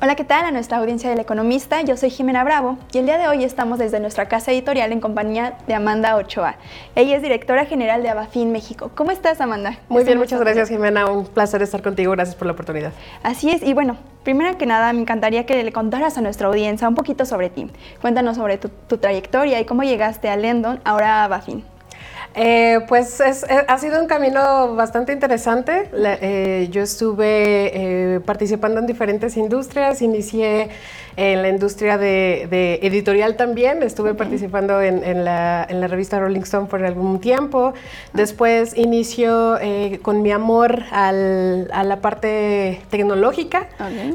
Hola, ¿qué tal a nuestra audiencia del Economista? Yo soy Jimena Bravo y el día de hoy estamos desde nuestra casa editorial en compañía de Amanda Ochoa. Ella es directora general de Abafin México. ¿Cómo estás, Amanda? Muy bien, muchas gracias, Jimena. Un placer estar contigo. Gracias por la oportunidad. Así es, y bueno, primero que nada, me encantaría que le contaras a nuestra audiencia un poquito sobre ti. Cuéntanos sobre tu, trayectoria y cómo llegaste a Lendon, ahora a Abafin. Eh, pues eh, ha sido un camino bastante interesante. Eh, yo estuve participando en diferentes industrias, inicié en la industria de, editorial también, estuve participando en, la, revista Rolling Stone por algún tiempo. Después inició con mi amor a la parte tecnológica,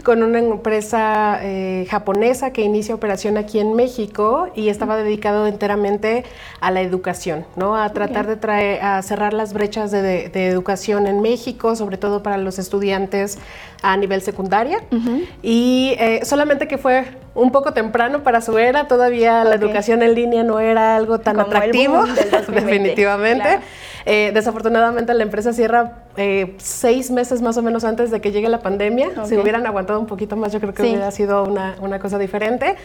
con una empresa japonesa que inicia operación aquí en México y estaba dedicado enteramente a la educación, ¿no? a tratar de traer, a cerrar las brechas de, educación en México, sobre todo para los estudiantes a nivel secundaria. Y eh, solamente que fue un poco temprano para su era, todavía la educación en línea no era algo tan atractivo, definitivamente. Eh, desafortunadamente la empresa cierra eh, seis meses más o menos antes de que llegue la pandemia. Si hubieran aguantado un poquito más, yo creo que hubiera sido una, una, cosa diferente.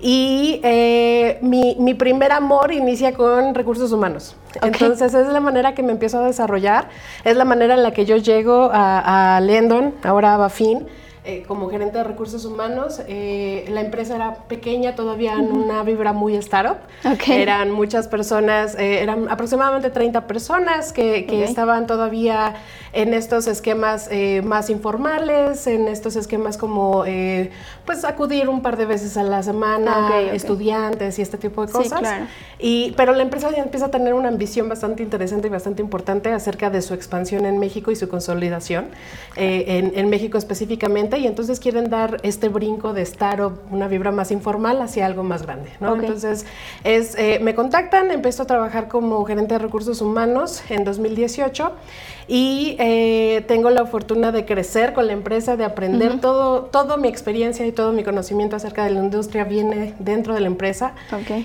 Y eh, mi, mi, primer amor inicia con recursos humanos. Entonces es la manera que me empiezo a desarrollar, es la manera en la que yo llego a, a Lendon, ahora a Bafin eh, como gerente de recursos humanos. Eh, la empresa era pequeña, todavía en una vibra muy startup. Eran muchas personas, eh, eran aproximadamente 30 personas que, que estaban todavía en estos esquemas más informales, en estos esquemas como pues acudir un par de veces a la semana, estudiantes y este tipo de cosas. y, pero la empresa ya empieza a tener una ambición bastante interesante y bastante importante acerca de su expansión en México y su consolidación en, en México específicamente y entonces quieren dar este brinco de estar una vibra más informal hacia algo más grande, ¿no? Entonces, es, eh, me contactan, empiezo a trabajar como gerente de recursos humanos en 2018 y eh, tengo la fortuna de crecer con la empresa, de aprender todo, toda mi experiencia y todo mi conocimiento acerca de la industria viene dentro de la empresa.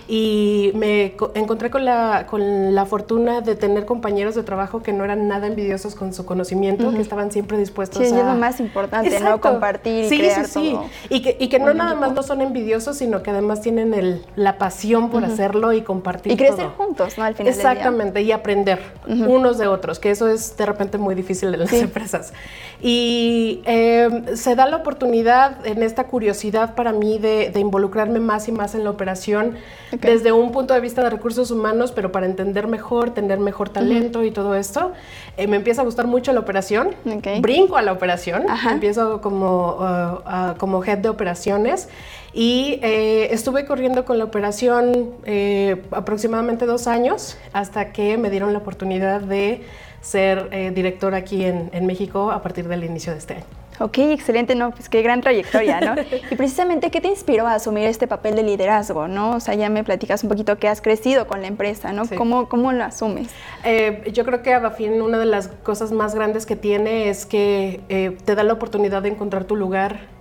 Y me encontré con la, con la fortuna de tener compañeros de trabajo que no eran nada envidiosos con su conocimiento, que estaban siempre dispuestos sí, a... es lo más importante, ¿no? Compartir y crear sí, sí. Y que, y que no nada más no son envidiosos, sino que además tienen el, la pasión por hacerlo y compartir Y crecer juntos, ¿no? Al final Exactamente, y aprender unos de otros, que eso es repente muy difícil en las empresas. Y em, se da la oportunidad en esta curiosidad para mí de, involucrarme más y más en la operación desde un punto de vista de recursos humanos, pero para entender mejor, tener mejor talento y todo esto. Eh, me empieza a gustar mucho la operación, brinco a la operación, empiezo como, uh, como head de operaciones y eh, estuve corriendo con la operación eh, aproximadamente dos años hasta que me dieron la oportunidad de ser eh, director aquí en, México a partir del inicio de este año. Ok, excelente, no, pues qué gran trayectoria, ¿no? y precisamente, ¿qué te inspiró a asumir este papel de liderazgo, no? O sea, ya me platicas un poquito que has crecido con la empresa, ¿no? ¿Cómo, ¿Cómo, lo asumes? Eh, yo creo que Abafin, una de las cosas más grandes que tiene es que eh, te da la oportunidad de encontrar tu lugar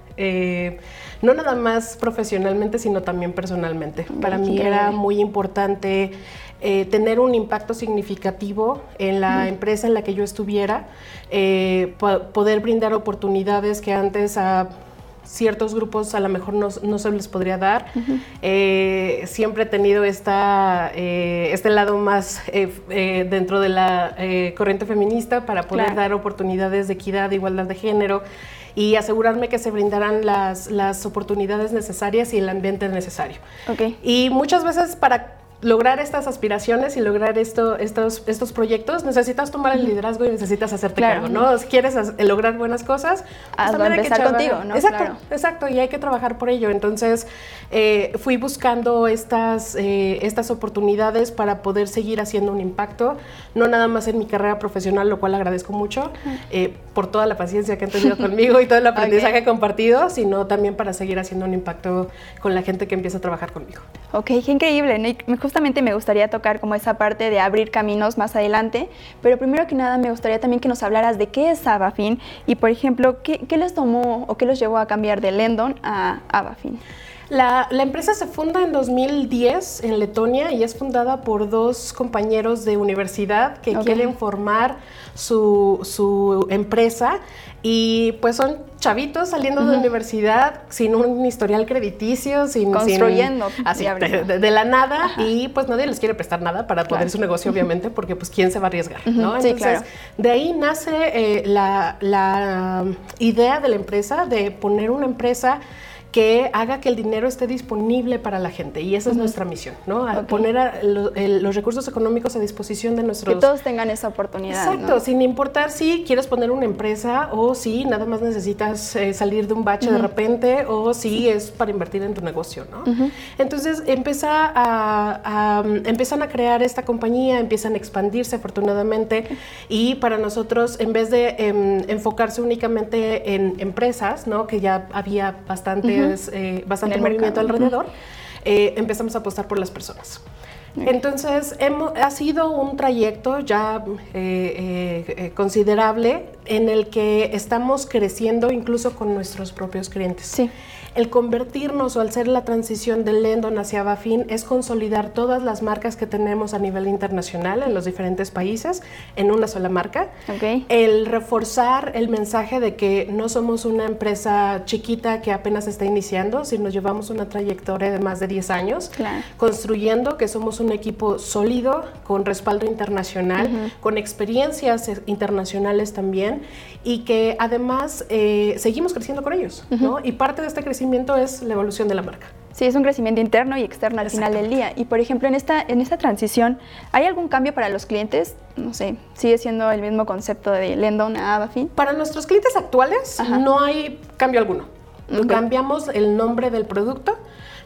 no nada más profesionalmente, sino también personalmente. Para mí era muy importante eh, tener un impacto significativo en la empresa en la que yo estuviera, eh, poder brindar oportunidades que antes a ciertos grupos a lo mejor no, se les podría dar. Eh, siempre he tenido esta, este lado más dentro de la corriente feminista para poder dar oportunidades de equidad, de igualdad de género y asegurarme que se brindaran las, las oportunidades necesarias y el ambiente necesario. Y muchas veces para lograr estas aspiraciones y lograr esto, estos, estos proyectos, necesitas tomar el liderazgo y necesitas hacerte cargo, ¿no? Si quieres lograr buenas cosas, pues también hay que contigo, ¿no? Exacto, exacto, y hay que trabajar por ello. Entonces, eh, fui buscando estas, eh, estas oportunidades para poder seguir haciendo un impacto, no nada más en mi carrera profesional, lo cual agradezco mucho, eh, por toda la paciencia que han tenido conmigo y todo el aprendizaje compartido, sino también para seguir haciendo un impacto con la gente que empieza a trabajar conmigo. Ok, qué increíble, Nick justamente me gustaría tocar como esa parte de abrir caminos más adelante, pero primero que nada me gustaría también que nos hablaras de qué es Abafin y, por ejemplo, qué, les tomó o qué los llevó a cambiar de Lendon a Abafin. La, empresa se funda en 2010 en Letonia y es fundada por dos compañeros de universidad que quieren formar su, su empresa y pues son chavitos saliendo de la universidad sin un historial crediticio, sin... Construyendo. así, de, la nada. Y pues nadie les quiere prestar nada para poder su negocio, obviamente, porque pues quién se va a arriesgar, ¿no? Entonces, de ahí nace eh, la, la idea de la empresa de poner una empresa que haga que el dinero esté disponible para la gente. Y esa es nuestra misión, ¿no? Poner los recursos económicos a disposición de nuestros... Que todos tengan esa oportunidad. Exacto, sin importar si quieres poner una empresa o si nada más necesitas eh, salir de un bache de repente o si es para invertir en tu negocio, ¿no? Entonces empieza a, empiezan a crear esta compañía, empiezan a expandirse afortunadamente y para nosotros, en vez de em, enfocarse únicamente en empresas, ¿no? Que ya había bastante eh, bastante movimiento alrededor, eh, empezamos a apostar por las personas. Entonces, hemos, ha sido un trayecto ya eh, considerable en el que estamos creciendo incluso con nuestros propios clientes. Sí el convertirnos o al ser la transición del Lendon hacia Bafin es consolidar todas las marcas que tenemos a nivel internacional en los diferentes países en una sola marca. El reforzar el mensaje de que no somos una empresa chiquita que apenas está iniciando, sino llevamos una trayectoria de más de 10 años construyendo que somos un equipo sólido, con respaldo internacional, con experiencias internacionales también y que además eh, seguimos creciendo con ellos. Y parte de este crecimiento es la evolución de la marca. Sí, es un crecimiento interno y externo al final del día. Y por ejemplo, en esta, en esta transición, ¿hay algún cambio para los clientes? No sé, ¿sigue siendo el mismo concepto de Lendon a Abafin? Para nuestros clientes actuales no hay cambio alguno. Cambiamos el nombre del producto,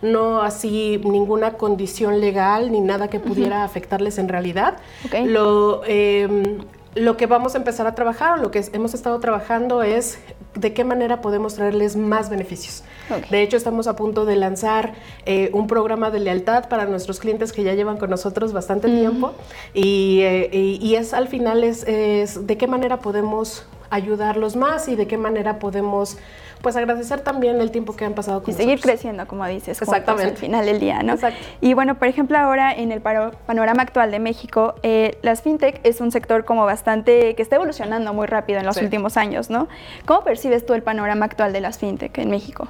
no así ninguna condición legal ni nada que pudiera afectarles en realidad. Lo, em, lo que vamos a empezar a trabajar o lo que hemos estado trabajando es de qué manera podemos traerles más beneficios. De hecho, estamos a punto de lanzar eh, un programa de lealtad para nuestros clientes que ya llevan con nosotros bastante tiempo. Eh, y, es al final es, de qué manera podemos ayudarlos más y de qué manera podemos pues agradecer también el tiempo que han pasado con Y seguir creciendo, como dices, Exactamente. al final del día, ¿no? Exacto. Y bueno, por ejemplo, ahora en el panorama actual de México, eh, las fintech es un sector como bastante, que está evolucionando muy rápido en los últimos años, ¿no? ¿Cómo percibes tú el panorama actual de las fintech en México?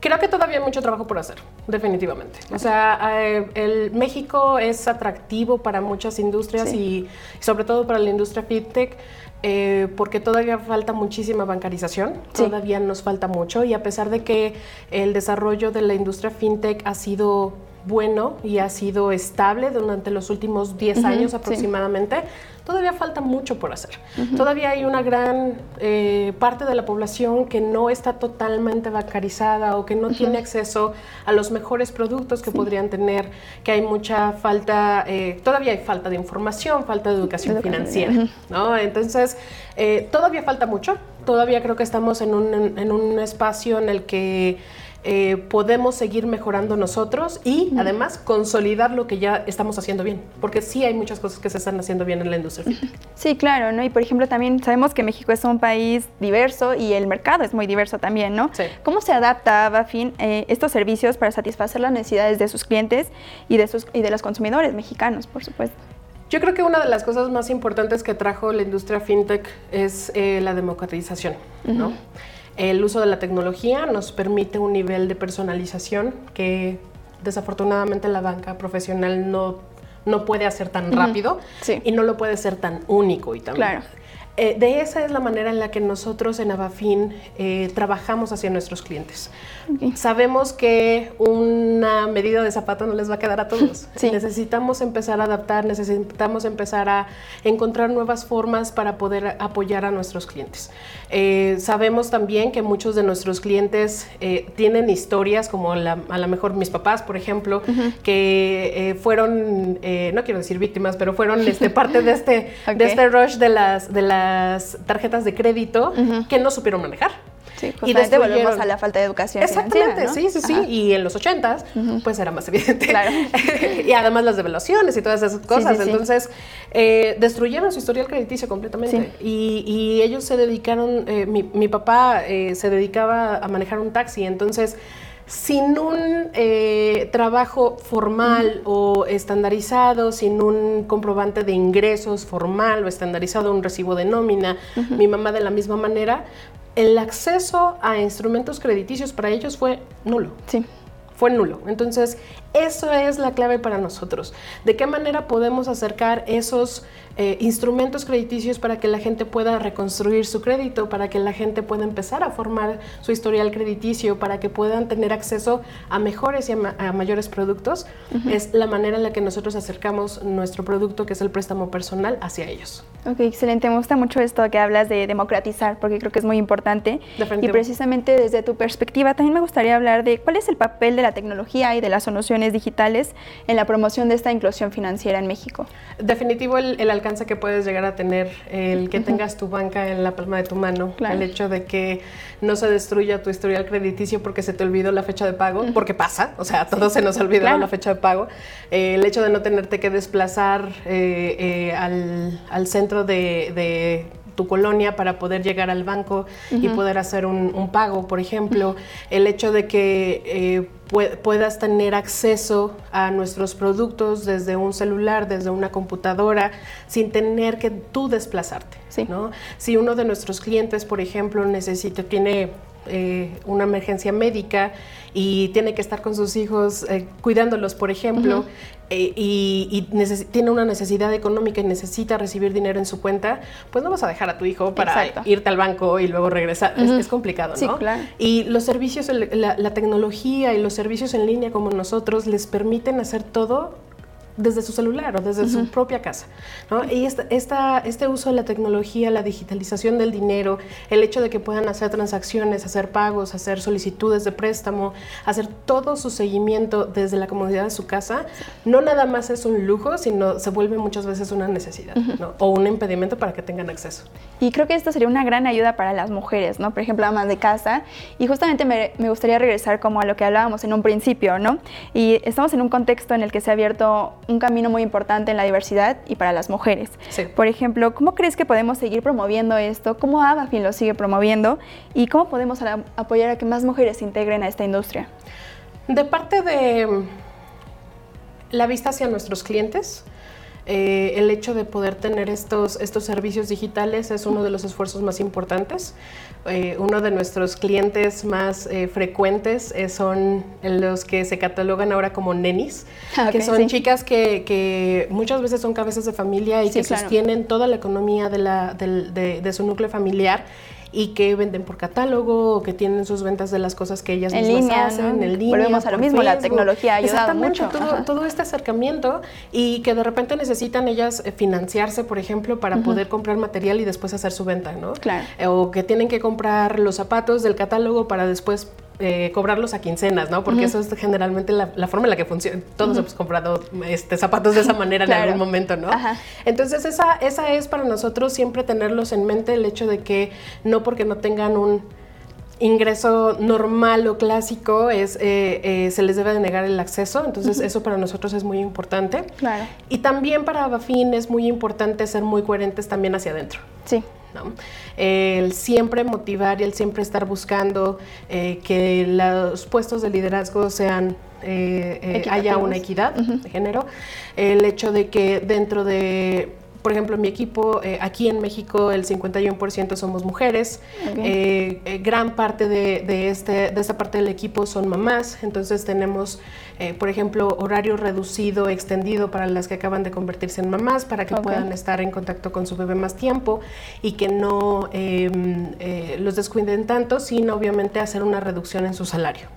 Creo que todavía hay mucho trabajo por hacer, definitivamente. O sea, eh, el México es atractivo para muchas industrias y sobre todo para la industria fintech eh, porque todavía falta muchísima bancarización, todavía nos falta mucho y a pesar de que el desarrollo de la industria fintech ha sido bueno y ha sido estable durante los últimos 10 años aproximadamente, todavía falta mucho por hacer. Todavía hay una gran eh, parte de la población que no está totalmente bancarizada o que no tiene acceso a los mejores productos que podrían tener, que hay mucha falta, eh, todavía hay falta de información, falta de educación financiera, ¿no? Entonces, eh, todavía falta mucho, todavía creo que estamos en un, en un espacio en el que eh, podemos seguir mejorando nosotros y además consolidar lo que ya estamos haciendo bien, porque sí hay muchas cosas que se están haciendo bien en la industria Sí, claro, ¿no? Y por ejemplo también sabemos que México es un país diverso y el mercado es muy diverso también, ¿no? Sí. ¿Cómo se adapta Bafin eh, estos servicios para satisfacer las necesidades de sus clientes y de, sus, y de los consumidores mexicanos, por supuesto? Yo creo que una de las cosas más importantes que trajo la industria fintech es eh, la democratización, ¿no? El uso de la tecnología nos permite un nivel de personalización que desafortunadamente la banca profesional no, no puede hacer tan rápido y no lo puede ser tan único y tan claro. Eh, de esa es la manera en la que nosotros en Abafin eh, trabajamos hacia nuestros clientes. Sabemos que una medida de zapato no les va a quedar a todos. Necesitamos empezar a adaptar, necesitamos empezar a encontrar nuevas formas para poder apoyar a nuestros clientes. Eh, sabemos también que muchos de nuestros clientes tienen historias, como a lo mejor mis papás, por ejemplo, que fueron, no quiero decir víctimas, pero fueron este, parte de este, de este rush de las... De las tarjetas de crédito que no supieron manejar. Sí, y desde volvemos a la falta de educación. Exactamente, sí, sí, sí. Y en los 80 pues era más evidente. Claro. y además las devaluaciones y todas esas cosas. Entonces, eh, destruyeron su historial crediticio completamente. Y, ellos se dedicaron, eh, mi, mi, papá eh, se dedicaba a manejar un taxi, entonces sin un eh, trabajo formal o estandarizado, sin un comprobante de ingresos formal o estandarizado, un recibo de nómina, mi mamá de la misma manera, el acceso a instrumentos crediticios para ellos fue nulo. Sí. Fue nulo. Entonces, eso es la clave para nosotros. ¿De qué manera podemos acercar esos eh, instrumentos crediticios para que la gente pueda reconstruir su crédito, para que la gente pueda empezar a formar su historial crediticio, para que puedan tener acceso a mejores y a, mayores productos? Es la manera en la que nosotros acercamos nuestro producto, que es el préstamo personal, hacia ellos. Ok, excelente. Me gusta mucho esto que hablas de democratizar, porque creo que es muy importante. Y precisamente desde tu perspectiva, también me gustaría hablar de cuál es el papel de la tecnología y de las soluciones digitales en la promoción de esta inclusión financiera en México? Definitivo el, alcance que puedes llegar a tener, el que tengas tu banca en la palma de tu mano, el hecho de que no se destruya tu historial crediticio porque se te olvidó la fecha de pago, porque pasa, o sea, a todos se nos olvida la fecha de pago, eh, el hecho de no tenerte que desplazar eh, eh, al, centro de tu colonia para poder llegar al banco y poder hacer un, pago, por ejemplo. El hecho de que eh, puedas tener acceso a nuestros productos desde un celular, desde una computadora, sin tener que tú desplazarte. ¿no? Si uno de nuestros clientes, por ejemplo, necesita, tiene eh, una emergencia médica y tiene que estar con sus hijos eh, cuidándolos, por ejemplo, eh, y, tiene una necesidad económica y necesita recibir dinero en su cuenta, pues no vas a dejar a tu hijo para irte al banco y luego regresar. es, complicado, ¿no? Y los servicios, la, la tecnología y los servicios en línea como nosotros les permiten hacer todo desde su celular o desde su propia casa. ¿no? Y esta, este uso de la tecnología, la digitalización del dinero, el hecho de que puedan hacer transacciones, hacer pagos, hacer solicitudes de préstamo, hacer todo su seguimiento desde la comodidad de su casa, no nada más es un lujo, sino se vuelve muchas veces una necesidad o un impedimento para que tengan acceso. Y creo que esto sería una gran ayuda para las mujeres, ¿no? Por ejemplo, amas de casa. Y justamente me, me gustaría regresar como a lo que hablábamos en un principio, ¿no? Y estamos en un contexto en el que se ha abierto un camino muy importante en la diversidad y para las mujeres. Por ejemplo, ¿cómo crees que podemos seguir promoviendo esto? ¿Cómo Abafin lo sigue promoviendo? ¿Y cómo podemos apoyar a que más mujeres se integren a esta industria? De parte de la vista hacia nuestros clientes, eh, el hecho de poder tener estos, estos servicios digitales es uno de los esfuerzos más importantes. Eh, uno de nuestros clientes más eh, frecuentes son los que se catalogan ahora como nenis, ah, que son chicas que, muchas veces son cabezas de familia y que sostienen toda la economía de, la, de su núcleo familiar y que venden por catálogo o que tienen sus ventas de las cosas que ellas en mismas hacen en línea. Volvemos a lo mismo, la tecnología ha ayudado mucho. Todo, todo, este acercamiento y que de repente necesitan ellas eh, financiarse, por ejemplo, para poder comprar material y después hacer su venta, ¿no? Claro. o que tienen que comprar los zapatos del catálogo para después eh, cobrarlos a quincenas, ¿no? Porque eso es generalmente la, forma en la que funciona. Todos hemos comprado este, zapatos de esa manera en algún momento, ¿no? Entonces, esa, esa es para nosotros siempre tenerlos en mente el hecho de que no porque no tengan un ingreso normal o clásico es eh, eh, se les debe de negar el acceso, entonces eso para nosotros es muy importante. Claro. Y también para Bafin es muy importante ser muy coherentes también hacia adentro. Sí. El siempre motivar y el siempre estar buscando eh, que los puestos de liderazgo sean eh, eh, haya una equidad de género, el hecho de que dentro de por ejemplo, mi equipo, aquí en México el 51% somos mujeres, gran parte de, de, este, de esta parte del equipo son mamás, entonces tenemos eh, por ejemplo, horario reducido, extendido para las que acaban de convertirse en mamás, para que puedan estar en contacto con su bebé más tiempo y que no em, eh, los descuiden tanto, sin obviamente hacer una reducción en su salario.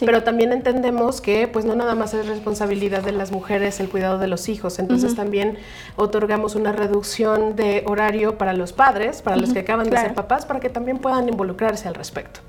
Pero también entendemos que pues no nada más es responsabilidad de las mujeres el cuidado de los hijos, entonces también otorgamos una reducción de horario para los padres, para los que acaban de ser papás, para que también puedan involucrarse al respecto.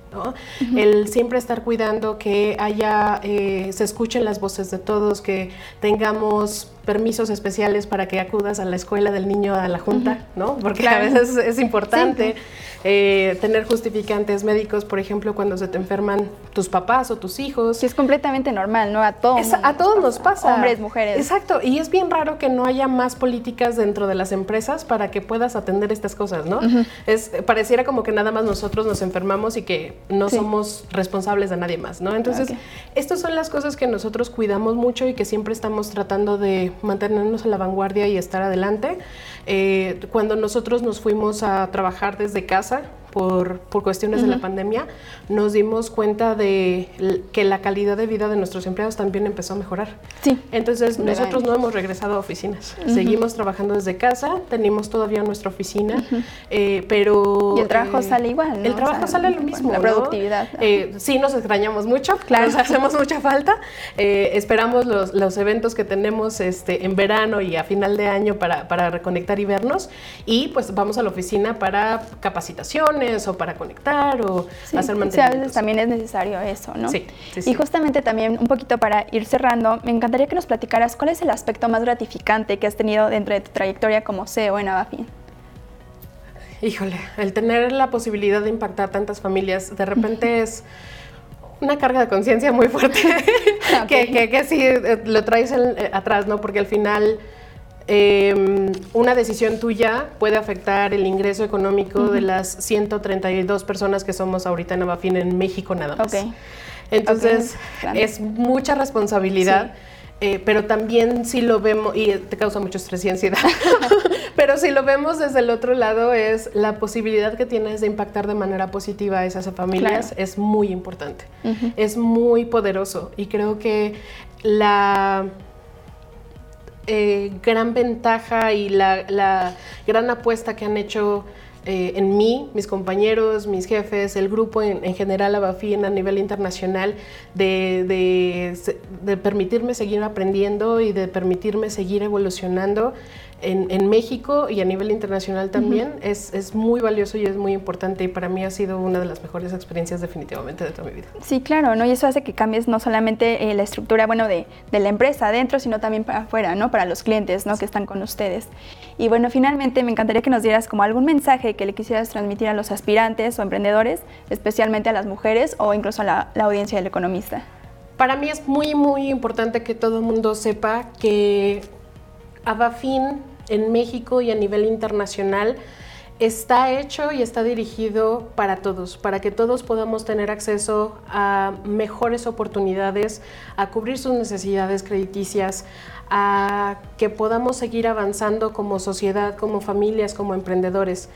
El siempre estar cuidando que haya, eh, se escuchen las voces de todos, que tengamos permisos especiales para que acudas a la escuela del niño a la junta, ¿no? Porque a veces es importante. Eh, tener justificantes médicos, por ejemplo, cuando se te enferman tus papás o tus hijos. Que es completamente normal, ¿no? A todos. a todos nos pasa. Hombres, mujeres. Exacto. Y es bien raro que no haya más políticas dentro de las empresas para que puedas atender estas cosas, ¿no? es, pareciera como que nada más nosotros nos enfermamos y que no somos responsables de nadie más, ¿no? Entonces, estas son las cosas que nosotros cuidamos mucho y que siempre estamos tratando de mantenernos a la vanguardia y estar adelante. Eh, cuando nosotros nos fuimos a trabajar desde casa, graça por, por cuestiones de la pandemia, nos dimos cuenta de que la calidad de vida de nuestros empleados también empezó a mejorar. Sí. Entonces, nosotros no hemos regresado a oficinas. Seguimos trabajando desde casa, tenemos todavía nuestra oficina, eh, pero... Y el trabajo eh, sale igual, El trabajo sale lo mismo, La productividad. Eh, sí, nos extrañamos mucho, claro. nos hacemos mucha falta. esperamos los, los, eventos que tenemos este, en verano y a final de año para, para reconectar y vernos. Y pues vamos a la oficina para capacitación o para conectar o hacer mantenimiento. Sí, a veces también es necesario eso, ¿no? Sí, Y justamente también un poquito para ir cerrando, me encantaría que nos platicaras cuál es el aspecto más gratificante que has tenido dentro de tu trayectoria como CEO en Avafin. Híjole, el tener la posibilidad de impactar tantas familias, de repente es una carga de conciencia muy fuerte que, que, que, sí eh, lo traes eh, atrás, ¿no? Porque al final Em, una decisión tuya puede afectar el ingreso económico de las 132 personas que somos ahorita en Abafin en México nada más. Entonces, es mucha responsabilidad. Eh, pero también si lo vemos, y te causa mucho estrés y ansiedad, pero si lo vemos desde el otro lado es la posibilidad que tienes de impactar de manera positiva a esas familias es muy importante, es muy poderoso y creo que la eh, gran ventaja y la, gran apuesta que han hecho eh, en mí, mis compañeros, mis jefes, el grupo en, general, Abafin a nivel internacional, de, de, permitirme seguir aprendiendo y de permitirme seguir evolucionando en, México y a nivel internacional también es, es, muy valioso y es muy importante y para mí ha sido una de las mejores experiencias definitivamente de toda mi vida. Sí, claro, ¿no? Y eso hace que cambies no solamente eh, la estructura, bueno, de, de, la empresa adentro, sino también para afuera, ¿no? Para los clientes, ¿no? Que están con ustedes. Y bueno, finalmente me encantaría que nos dieras como algún mensaje que le quisieras transmitir a los aspirantes o emprendedores, especialmente a las mujeres o incluso a la, la audiencia del economista. Para mí es muy, muy importante que todo el mundo sepa que Abafin en México y a nivel internacional está hecho y está dirigido para todos, para que todos podamos tener acceso a mejores oportunidades, a cubrir sus necesidades crediticias, a que podamos seguir avanzando como sociedad, como familias, como emprendedores.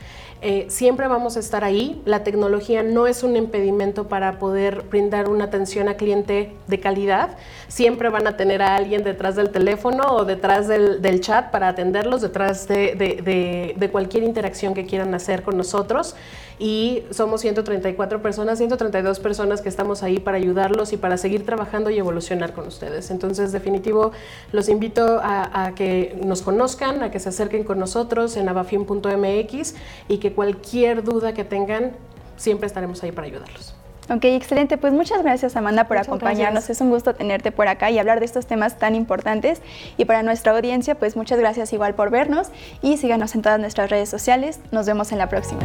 Eh, siempre vamos a estar ahí. La tecnología no es un impedimento para poder brindar una atención a cliente de calidad. Siempre van a tener a alguien detrás del teléfono o detrás del, chat para atenderlos, detrás de, cualquier interacción que quieran hacer con nosotros. Y somos 134 personas, 132 personas que estamos ahí para ayudarlos y para seguir trabajando y evolucionar con ustedes. Entonces, definitivo, los invito a, a que nos conozcan, a que se acerquen con nosotros en abafin.mx y que cualquier duda que tengan, siempre estaremos ahí para ayudarlos. Ok, excelente. Pues muchas gracias Amanda por acompañarnos. Es un gusto tenerte por acá y hablar de estos temas tan importantes. Y para nuestra audiencia, pues muchas gracias igual por vernos y síganos en todas nuestras redes sociales. Nos vemos en la próxima.